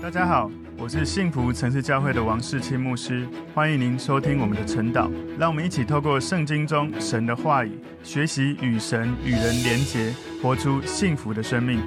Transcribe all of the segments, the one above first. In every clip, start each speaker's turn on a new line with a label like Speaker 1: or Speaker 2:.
Speaker 1: 大家好，我是幸福城市教会的王世清牧师，欢迎您收听我们的晨祷。让我们一起透过圣经中神的话语，学习与神与人连结，活出幸福的生命。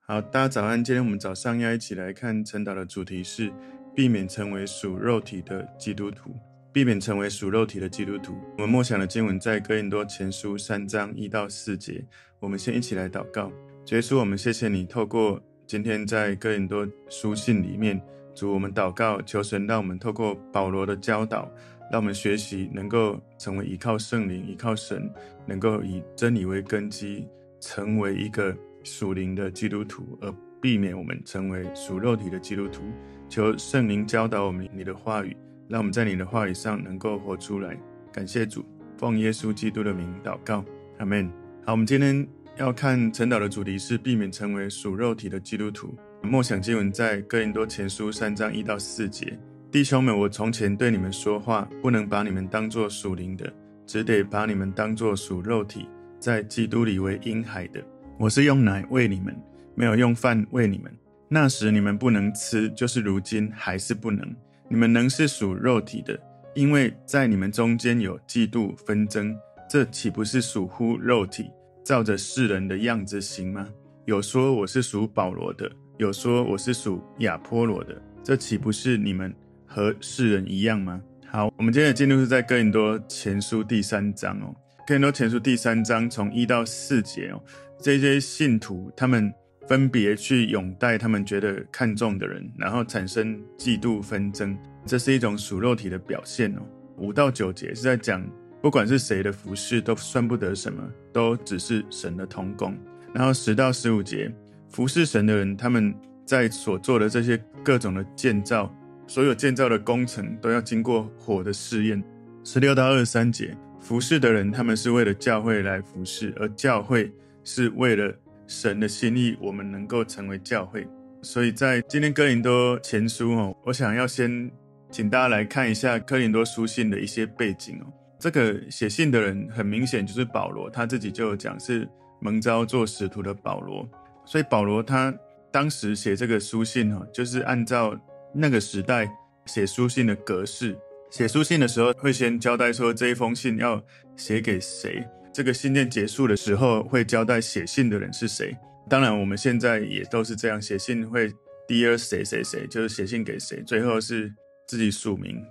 Speaker 1: 好，大家早安。今天我们早上要一起来看晨祷的主题是避免成为属肉体的基督徒。避免成为属肉体的基督徒。我们默想的经文在哥林多前书三章一到四节。我们先一起来祷告。主耶稣，我们谢谢你，透过今天在哥林多书信里面，主我们祷告，求神让我们透过保罗的教导，让我们学习能够成为依靠圣灵、依靠神，能够以真理为根基，成为一个属灵的基督徒，而避免我们成为属肉体的基督徒。求圣灵教导我们你的话语。让我们在你的话语上能够活出来，感谢主，奉耶稣基督的名祷告，阿门。好，我们今天要看晨祷的主题是避免成为属肉体的基督徒。默想经文在哥林多前书三章一到四节。弟兄们，我从前对你们说话，不能把你们当作属灵的，只得把你们当作属肉体，在基督里为婴孩的。我是用奶喂你们，没有用饭喂你们。那时你们不能吃，就是如今还是不能。你们能是属肉体的，因为在你们中间有嫉妒纷争，这岂不是属乎肉体，照着世人的样子行吗？有说我是属保罗的，有说我是属亚波罗的，这岂不是你们和世人一样吗？好，我们今天的进度是在哥林多前书第三章哦，哥林多前书第三章从一到四节哦，这些信徒他们。分别去拥戴他们觉得看重的人，然后产生嫉妒纷争，这是一种属肉体的表现哦。五到九节是在讲，不管是谁的服侍都算不得什么，都只是神的同工。然后十到十五节，服侍神的人，他们在所做的这些各种的建造，所有建造的工程都要经过火的试验。十六到二十三节，服侍的人，他们是为了教会来服侍，而教会是为了。神的心意，我们能够成为教会，所以在今天哥林多前书哦，我想要先请大家来看一下哥林多书信的一些背景哦。这个写信的人很明显就是保罗，他自己就有讲是蒙召做使徒的保罗，所以保罗他当时写这个书信哈，就是按照那个时代写书信的格式，写书信的时候会先交代说这一封信要写给谁。这个信件结束的时候，会交代写信的人是谁。当然，我们现在也都是这样写信，会 Dear 谁谁谁，就是写信给谁，最后是自己署名。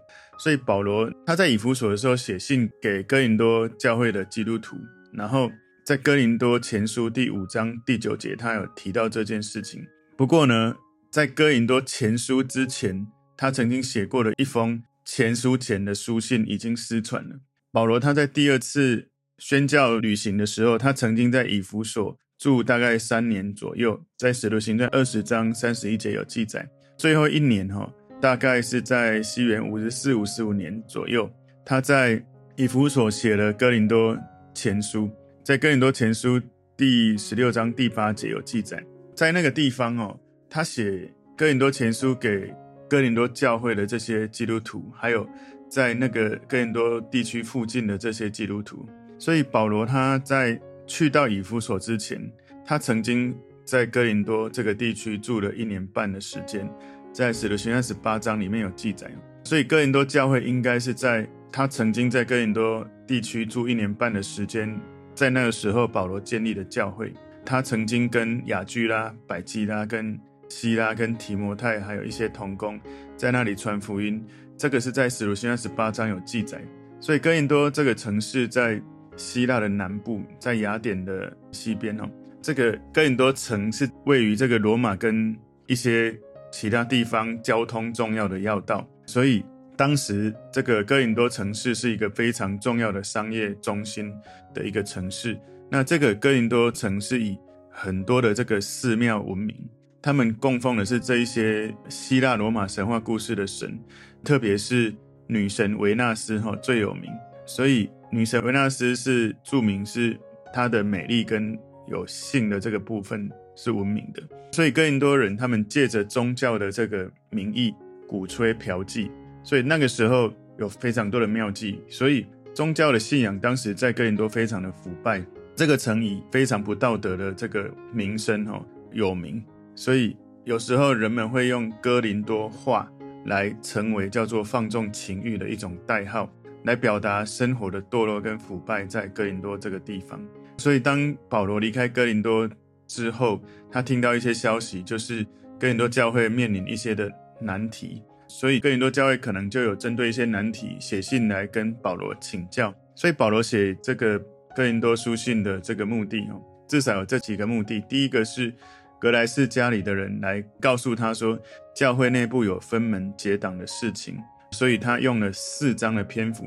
Speaker 1: 所以保罗他在以弗所的时候写信给哥林多教会的基督徒，然后在哥林多前书第五章第九节，他有提到这件事情。不过呢，在哥林多前书之前，他曾经写过的一封前书前的书信已经失传了。保罗他在第二次。宣教旅行的时候，他曾经在以弗所住大概三年左右，在使徒行传二十章三十一节有记载。最后一年哈，大概是在西元五十四、五十五年左右，他在以弗所写了哥林多前书，在哥林多前书第十六章第八节有记载。在那个地方哦，他写哥林多前书给哥林多教会的这些基督徒，还有在那个哥林多地区附近的这些基督徒。所以保罗他在去到以弗所之前，他曾经在哥林多这个地区住了一年半的时间，在使徒行传十八章里面有记载。所以哥林多教会应该是在他曾经在哥林多地区住一年半的时间，在那个时候保罗建立的教会。他曾经跟雅居拉、百基拉、跟西拉、跟提摩太，还有一些同工在那里传福音。这个是在使徒行传十八章有记载。所以哥林多这个城市在。希腊的南部，在雅典的西边哦，这个哥林多城是位于这个罗马跟一些其他地方交通重要的要道，所以当时这个哥林多城市是一个非常重要的商业中心的一个城市。那这个哥林多城市以很多的这个寺庙闻名，他们供奉的是这一些希腊罗马神话故事的神，特别是女神维纳斯哈最有名，所以。女神维纳斯是著名，是她的美丽跟有性的这个部分是文明的，所以哥林多人他们借着宗教的这个名义鼓吹嫖妓，所以那个时候有非常多的妙计，所以宗教的信仰当时在哥林多非常的腐败，这个城以非常不道德的这个名声哦有名，所以有时候人们会用哥林多话来成为叫做放纵情欲的一种代号，来表达生活的堕落跟腐败在哥林多这个地方。所以当保罗离开哥林多之后，他听到一些消息，就是哥林多教会面临一些的难题，所以哥林多教会可能就有针对一些难题写信来跟保罗请教。所以保罗写这个哥林多书信的这个目的哦，至少有这几个目的。第一个是。格莱斯家里的人来告诉他说，教会内部有分门结党的事情，所以他用了四章的篇幅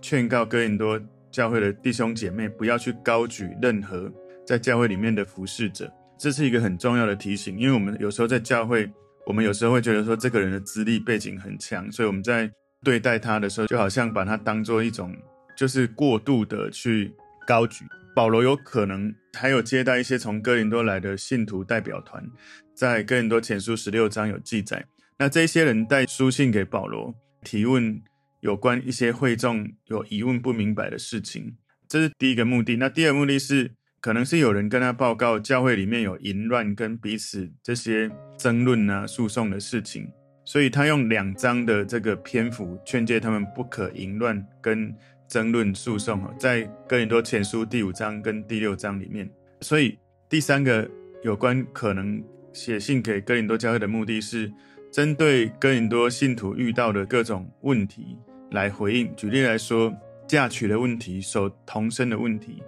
Speaker 1: 劝告哥林多教会的弟兄姐妹不要去高举任何在教会里面的服侍者。这是一个很重要的提醒，因为我们有时候在教会，我们有时候会觉得说这个人的资历背景很强，所以我们在对待他的时候，就好像把他当做一种就是过度的去高举。保罗有可能还有接待一些从哥林多来的信徒代表团，在哥林多前书十六章有记载。那这些人带书信给保罗，提问有关一些会众有疑问不明白的事情，这是第一个目的。那第二个目的是，可能是有人跟他报告教会里面有淫乱跟彼此这些争论啊、诉讼的事情，所以他用两章的这个篇幅劝诫他们不可淫乱跟。争论诉讼在哥林多前书第五章跟第六章里面。所以第三个有关可能写信给哥林多教会的目的是，针对哥林多信徒遇到的各种问题来回应。举例来说，嫁娶的问题、守童身的问题，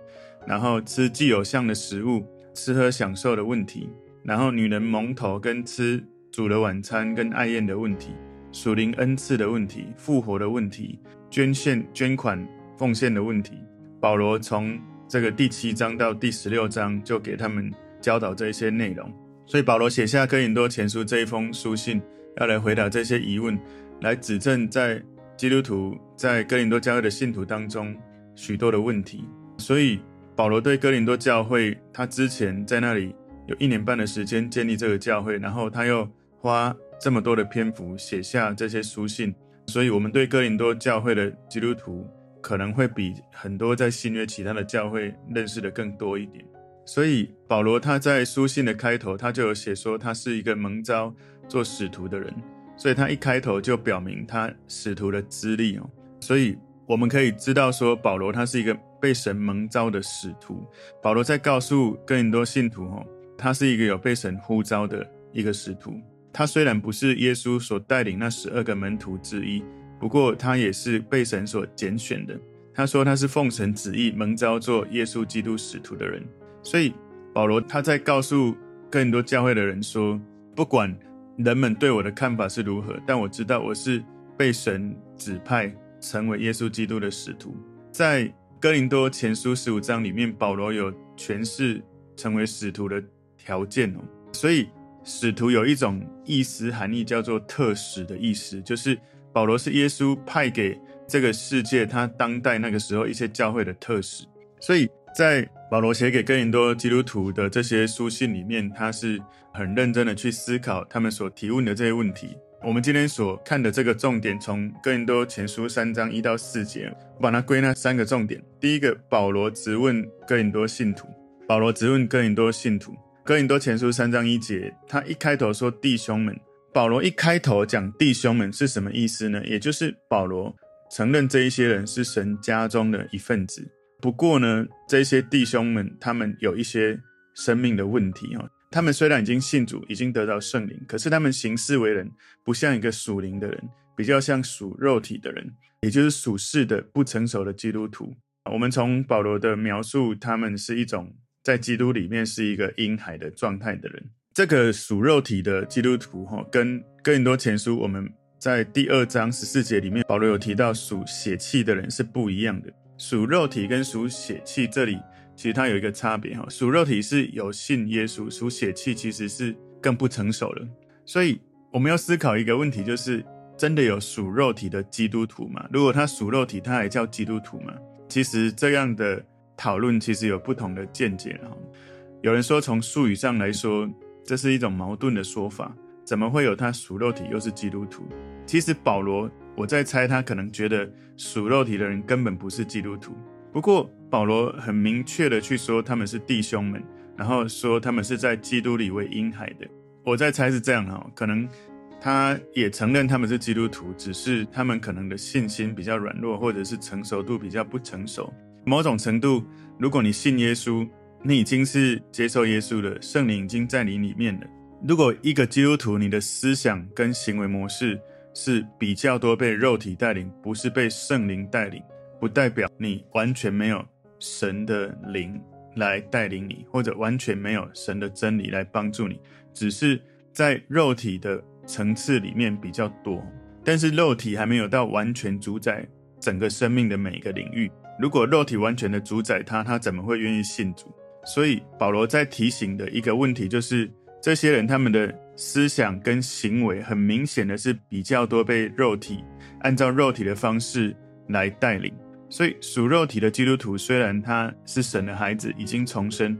Speaker 1: 然后吃既有像的食物、吃喝享受的问题，然后女人蒙头跟吃煮的晚餐跟爱宴的问题，属灵恩赐的问题、复活的问题。捐献、捐款、奉献的问题，保罗从这个第七章到第十六章就给他们教导这些内容。所以保罗写下哥林多前书这一封书信，要来回答这些疑问，来指正在基督徒在哥林多教会的信徒当中许多的问题。所以保罗对哥林多教会，他之前在那里有一年半的时间建立这个教会，然后他又花这么多的篇幅写下这些书信。所以，我们对哥林多教会的基督徒可能会比很多在新约其他的教会认识的更多一点。所以，保罗他在书信的开头，他就有写说他是一个蒙召做使徒的人。所以他一开头就表明他使徒的资历哦。所以，我们可以知道说，保罗他是一个被神蒙召的使徒。保罗在告诉更多信徒哦，他是一个有被神呼召的一个使徒。他虽然不是耶稣所带领那十二个门徒之一，不过他也是被神所拣选的。他说他是奉神旨意蒙召做耶稣基督使徒的人。所以保罗他在告诉更多教会的人说，不管人们对我的看法是如何，但我知道我是被神指派成为耶稣基督的使徒。在哥林多前书十五章里面，保罗有诠释成为使徒的条件哦，所以。使徒有一种意思含义，叫做特使的意思，就是保罗是耶稣派给这个世界，他当代那个时候一些教会的特使。所以在保罗写给哥林多基督徒的这些书信里面，他是很认真的去思考他们所提问的这些问题。我们今天所看的这个重点，从哥林多前书三章一到四节，我把它归纳三个重点。第一个，保罗质问哥林多信徒，保罗质问哥林多信徒。哥林多前书三章一节，他一开头说弟兄们，保罗一开头讲弟兄们是什么意思呢？也就是保罗承认这一些人是神家中的一份子。不过呢，这些弟兄们他们有一些生命的问题哦。他们虽然已经信主，已经得到圣灵，可是他们行事为人不像一个属灵的人，比较像属肉体的人，也就是属世的不成熟的基督徒。我们从保罗的描述，他们是一种。在基督里面是一个婴孩的状态的人，这个属肉体的基督徒哈，跟哥林多前书我们在第二章十四节里面，保罗有提到属血气的人是不一样的。属肉体跟属血气这里其实它有一个差别哈，属肉体是有信耶稣，属血气其实是更不成熟了。所以我们要思考一个问题，就是真的有属肉体的基督徒吗？如果他属肉体，他还叫基督徒吗？其实这样的。讨论其实有不同的见解哈，有人说从术语上来说，这是一种矛盾的说法，怎么会有他属肉体又是基督徒？其实保罗，我在猜他可能觉得属肉体的人根本不是基督徒。不过保罗很明确的去说他们是弟兄们，然后说他们是在基督里为婴孩的。我在猜是这样哈，可能他也承认他们是基督徒，只是他们可能的信心比较软弱，或者是成熟度比较不成熟。某种程度，如果你信耶稣，你已经是接受耶稣了，圣灵已经在你里面了。如果一个基督徒，你的思想跟行为模式是比较多被肉体带领，不是被圣灵带领，不代表你完全没有神的灵来带领你，或者完全没有神的真理来帮助你，只是在肉体的层次里面比较多，但是肉体还没有到完全主宰整个生命的每一个领域。如果肉体完全的主宰他，他怎么会愿意信主？所以保罗在提醒的一个问题就是。这些人他们的思想跟行为很明显的是比较多被肉体按照肉体的方式来带领，所以属肉体的基督徒虽然他是神的孩子，已经重生，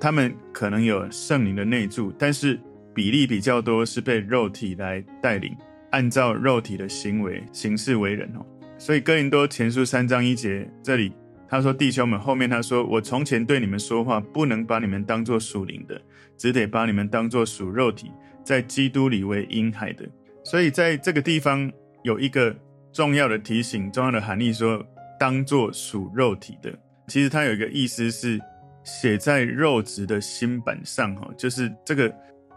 Speaker 1: 他们可能有圣灵的内住，但是比例比较多是被肉体来带领，按照肉体的行为行事为人哦。所以哥林多前书三章一节这里他说：“弟兄们，后面他说我从前对你们说话，不能把你们当作属灵的。”只得把你们当作属肉体，在基督里为婴孩的。所以在这个地方有一个重要的提醒，重要的含义说，当作属肉体的。其实它有一个意思是写在肉质的心版上，哈，就是这个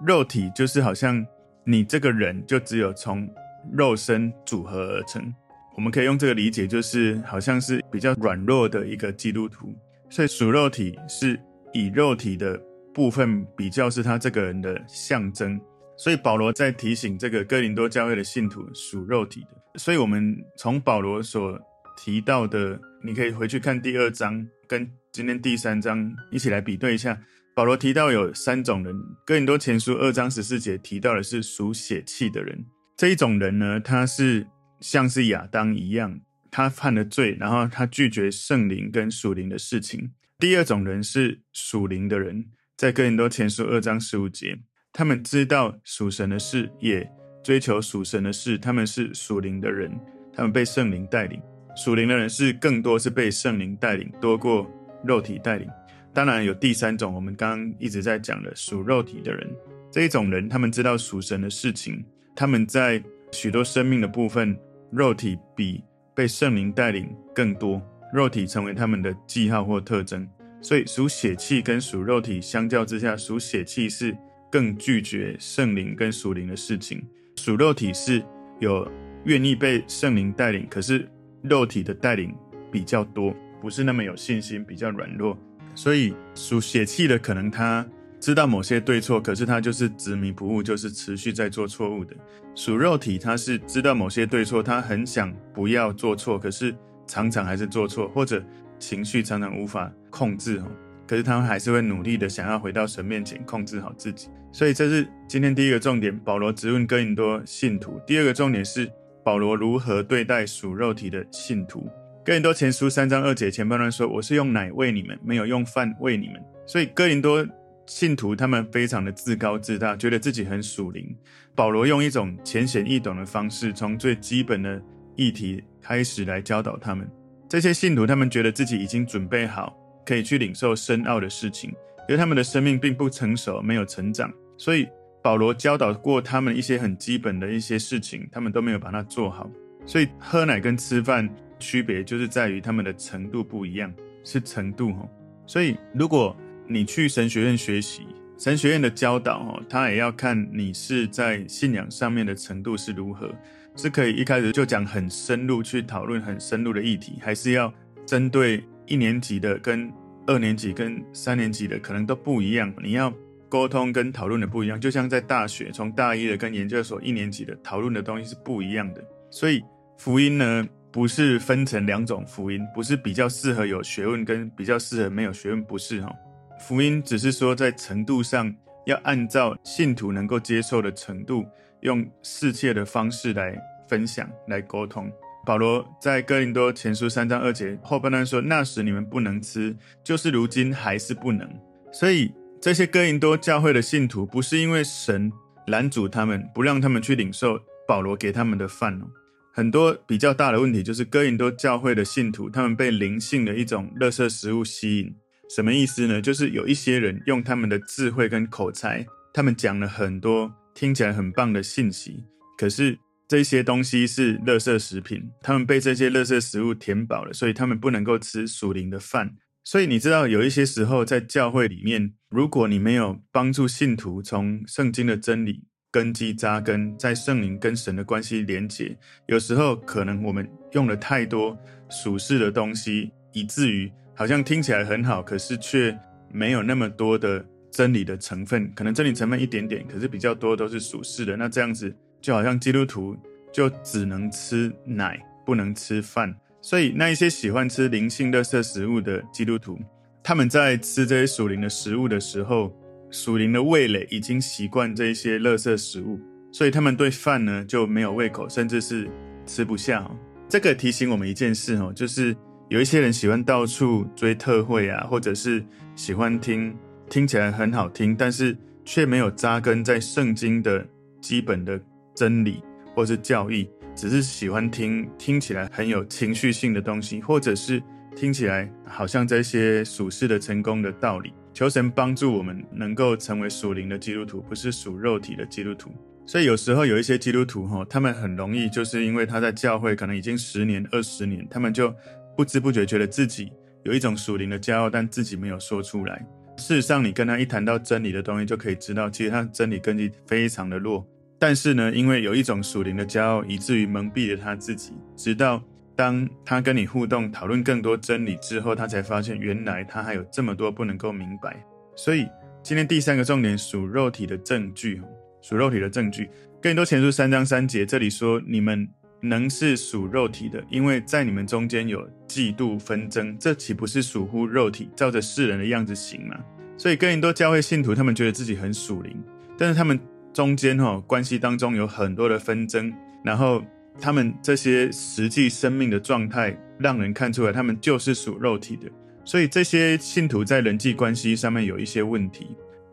Speaker 1: 肉体，就是好像你这个人就只有从肉身组合而成。我们可以用这个理解，就是好像是比较软弱的一个基督徒。所以属肉体是以肉体的。部分比较是他这个人的象征，所以保罗在提醒这个哥林多教会的信徒属肉体的。所以，我们从保罗所提到的，你可以回去看第二章，跟今天第三章一起来比对一下。保罗提到有三种人，哥林多前书二章十四节提到的是属血气的人。这一种人呢，他是像是亚当一样，他犯了罪，然后他拒绝圣灵跟属灵的事情。第二种人是属灵的人。在哥林多前书二章十五节，他们知道属神的事，也追求属神的事。他们是属灵的人，他们被圣灵带领。属灵的人是更多是被圣灵带领，多过肉体带领。当然有第三种，我们刚刚一直在讲的属肉体的人。这一种人，他们知道属神的事情，他们在许多生命的部分，肉体比被圣灵带领更多，肉体成为他们的记号或特征。所以属血气跟属肉体相较之下，属血气是更拒绝圣灵跟属灵的事情，属肉体是有愿意被圣灵带领，可是肉体的带领比较多，不是那么有信心，比较软弱。所以属血气的可能他知道某些对错，可是他就是执迷不悟，就是持续在做错误的。属肉体他是知道某些对错，他很想不要做错，可是常常还是做错，或者。情绪常常无法控制，可是他们还是会努力的想要回到神面前控制好自己。所以这是今天第一个重点，保罗质问哥林多信徒。第二个重点是保罗如何对待属肉体的信徒。哥林多前书三章二节前半段说：“我是用奶喂你们，没有用饭喂你们。”所以哥林多信徒他们非常的自高自大，觉得自己很属灵。保罗用一种浅显易懂的方式，从最基本的议题开始来教导他们。这些信徒，他们觉得自己已经准备好，可以去领受深奥的事情，因为他们的生命并不成熟，没有成长，所以保罗教导过他们一些很基本的一些事情，他们都没有把它做好。所以喝奶跟吃饭区别就是在于他们的程度不一样，是程度哈。所以如果你去神学院学习，神学院的教导哈，他也要看你是在信仰上面的程度是如何。是可以一开始就讲很深入去讨论很深入的议题，还是要针对一年级的跟二年级跟三年级的可能都不一样，你要沟通跟讨论的不一样。就像在大学，从大一的跟研究所一年级的讨论的东西是不一样的。所以福音呢，不是分成两种福音，不是比较适合有学问跟比较适合没有学问，不是哈。福音只是说在程度上要按照信徒能够接受的程度。用适切的方式来分享、来沟通。保罗在哥林多前书三章二节后半段说：“那时你们不能吃，就是如今还是不能。”所以这些哥林多教会的信徒不是因为神拦阻他们，不让他们去领受保罗给他们的饭哦。很多比较大的问题就是哥林多教会的信徒，他们被灵性的一种垃圾食物吸引。什么意思呢？就是有一些人用他们的智慧跟口才。他们讲了很多听起来很棒的信息，可是这些东西是垃圾食品，他们被这些垃圾食物填饱了，所以他们不能够吃属灵的饭。所以你知道，有一些时候在教会里面，如果你没有帮助信徒从圣经的真理根基扎根，在圣灵跟神的关系连结，有时候可能我们用了太多属世的东西，以至于好像听起来很好，可是却没有那么多的真理的成分。可能真理成分一点点，可是比较多都是属世的。那这样子就好像基督徒就只能吃奶，不能吃饭。所以，那一些喜欢吃灵性垃圾食物的基督徒，他们在吃这些属灵的食物的时候，属灵的味蕾已经习惯这一些垃圾食物，所以他们对饭呢就没有胃口，甚至是吃不下。这个提醒我们一件事哦，就是有一些人喜欢到处追特会啊，或者是喜欢听听起来很好听，但是却没有扎根在圣经的基本的真理或是教义。只是喜欢听听起来很有情绪性的东西，或者是听起来好像这些属世的成功的道理。求神帮助我们能够成为属灵的基督徒，不是属肉体的基督徒。所以有时候有一些基督徒哈，他们很容易就是因为他在教会可能已经十年、二十年，他们就不知不觉觉得自己有一种属灵的骄傲，但自己没有说出来。事实上，你跟他一谈到真理的东西，就可以知道，其实他真理根基非常的弱。但是呢，因为有一种属灵的骄傲，以至于蒙蔽了他自己。直到当他跟你互动、讨论更多真理之后，他才发现原来他还有这么多不能够明白。所以今天第三个重点，属肉体的证据，属肉体的证据。哥林多前书三章三节，这里说：你们能是属肉体的，因为在你们中间有嫉妒纷争，这岂不是属乎肉体，照着世人的样子行吗？所以哥林多教会信徒，他们觉得自己很属灵，但是他们。中间哈关系当中有很多的纷争，然后他们这些实际生命的状态，让人看出来他们就是属肉体的。所以这些信徒在人际关系上面有一些问题。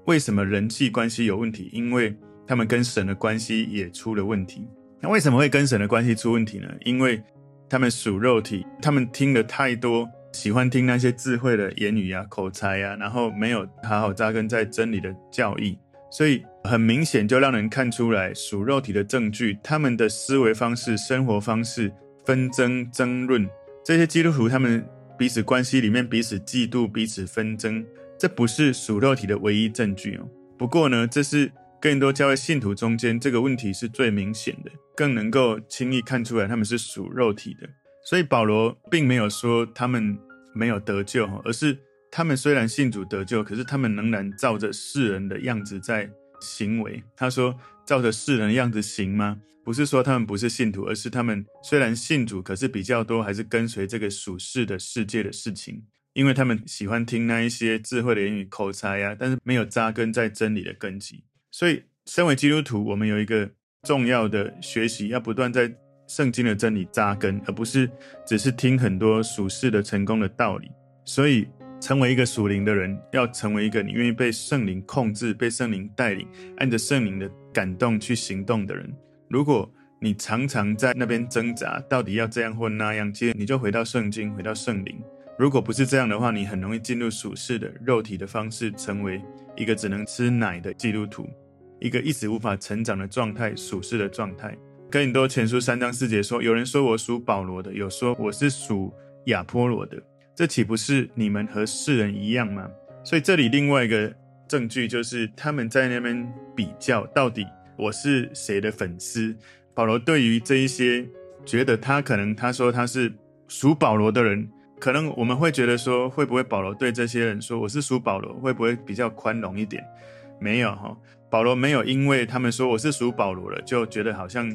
Speaker 1: 为什么人际关系有问题？因为他们跟神的关系也出了问题。那为什么会跟神的关系出问题呢？因为他们属肉体，他们听了太多，喜欢听那些智慧的言语呀、口才呀，然后没有好好扎根在真理的教义。所以很明显，就让人看出来属肉体的证据，他们的思维方式、生活方式、纷争、争论，这些基督徒他们彼此关系里面彼此嫉妒、彼此纷争，这不是属肉体的唯一证据哦。不过呢，这是更多教会信徒中间这个问题是最明显的，更能够轻易看出来他们是属肉体的。所以保罗并没有说他们没有得救，而是。他们虽然信主得救，可是他们仍然照着世人的样子在行为。他说：“照着世人的样子行吗？不是说他们不是信徒，而是他们虽然信主，可是比较多还是跟随这个属世的世界的事情，因为他们喜欢听那一些智慧的言语、口才呀，但是没有扎根在真理的根基。所以，身为基督徒，我们有一个重要的学习，要不断在圣经的真理扎根，而不是只是听很多属世的成功的道理。所以。成为一个属灵的人，要成为一个你愿意被圣灵控制、被圣灵带领、按着圣灵的感动去行动的人。如果你常常在那边挣扎，到底要这样或那样，其实你就回到圣经，回到圣灵。如果不是这样的话，你很容易进入属世的肉体的方式，成为一个只能吃奶的基督徒，一个一直无法成长的状态，属世的状态。哥林多前书三章四节说：“有人说我属保罗的，有说我是属亚波罗的。”这岂不是你们和世人一样吗？所以这里另外一个证据就是他们在那边比较，到底我是谁的粉丝？保罗对于这一些觉得他可能他说他是属保罗的人，可能我们会觉得说，会不会保罗对这些人说我是属保罗，会不会比较宽容一点？没有哈，保罗没有因为他们说我是属保罗了，就觉得好像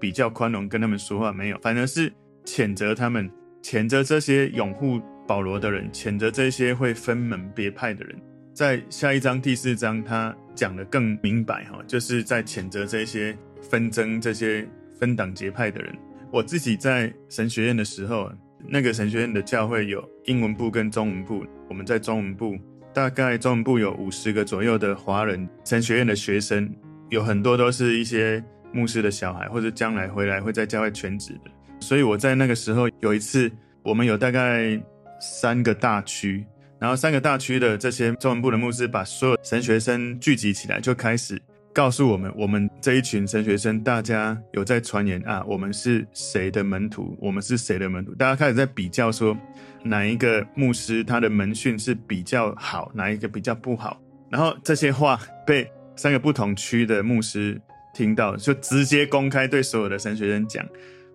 Speaker 1: 比较宽容跟他们说话，没有，反而是谴责他们，谴责这些拥护。保罗的人谴责这些会分门别派的人，在下一章第四章，他讲得更明白哈，就是在谴责这些纷争、这些分党结派的人。我自己在神学院的时候，那个神学院的教会有英文部跟中文部，我们在中文部，大概中文部有五十个左右的华人神学院的学生，有很多都是一些牧师的小孩，或者将来回来会在教会全职的。所以我在那个时候有一次，我们有大概。三个大区，然后三个大区的这些中文部的牧师把所有神学生聚集起来，就开始告诉我们，我们这一群神学生，大家有在传言啊，我们是谁的门徒，我们是谁的门徒，大家开始在比较说哪一个牧师他的门训是比较好，哪一个比较不好。然后这些话被三个不同区的牧师听到，就直接公开对所有的神学生讲，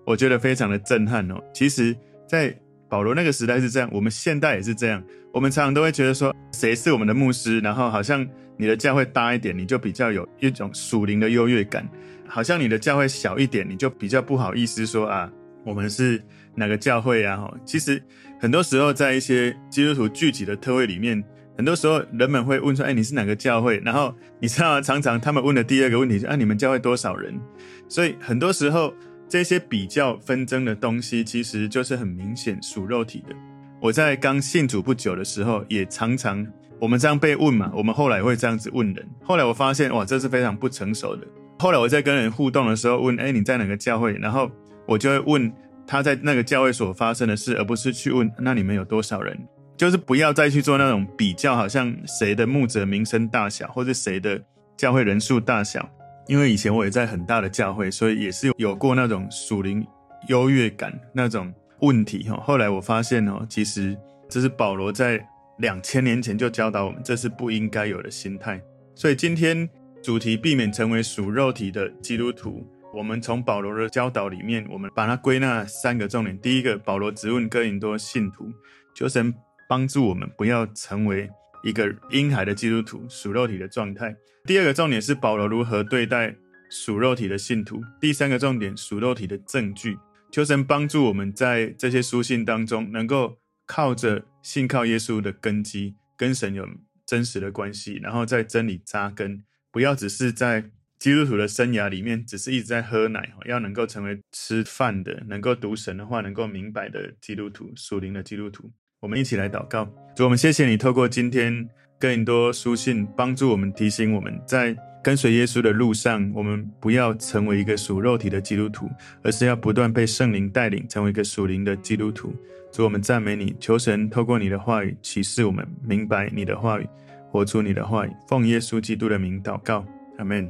Speaker 1: 我觉得非常的震撼哦。其实，在保罗那个时代是这样，我们现代也是这样。我们常常都会觉得说，谁是我们的牧师，然后好像你的教会大一点，你就比较有一种属灵的优越感；好像你的教会小一点，你就比较不好意思说啊，我们是哪个教会啊？其实很多时候在一些基督徒聚集的特会里面，很多时候人们会问说，哎，你是哪个教会？然后你知道，常常他们问的第二个问题是，啊，你们教会多少人？所以很多时候。这些比较纷争的东西，其实就是很明显属肉体的。我在刚信主不久的时候，也常常我们这样被问嘛，我们后来会这样子问人。后来我发现，哇，这是非常不成熟的。后来我在跟人互动的时候，问，哎，你在哪个教会？然后我就会问他在那个教会所发生的事，而不是去问那你们有多少人。就是不要再去做那种比较，好像谁的牧者名声大小，或者谁的教会人数大小。因为以前我也在很大的教会，所以也是有有过那种属灵优越感那种问题哈。后来我发现哦，其实这是保罗在两千年前就教导我们，这是不应该有的心态。所以今天主题避免成为属肉体的基督徒，我们从保罗的教导里面，我们把它归纳三个重点。第一个，保罗质问哥林多信徒，求神帮助我们不要成为一个婴孩的基督徒，属肉体的状态。第二个重点是保罗如何对待属肉体的信徒。第三个重点，属肉体的证据。求神帮助我们在这些书信当中，能够靠着信靠耶稣的根基，跟神有真实的关系，然后在真理扎根，不要只是在基督徒的生涯里面，只是一直在喝奶，要能够成为吃饭的，能够读神的话，能够明白的基督徒，属灵的基督徒。我们一起来祷告，主，我们谢谢你透过今天。更多书信帮助我们，提醒我们在跟随耶稣的路上，我们不要成为一个属肉体的基督徒，而是要不断被圣灵带领，成为一个属灵的基督徒。主，我们赞美你，求神透过你的话语启示我们，明白你的话语，活出你的话语。奉耶稣基督的名祷告，阿门。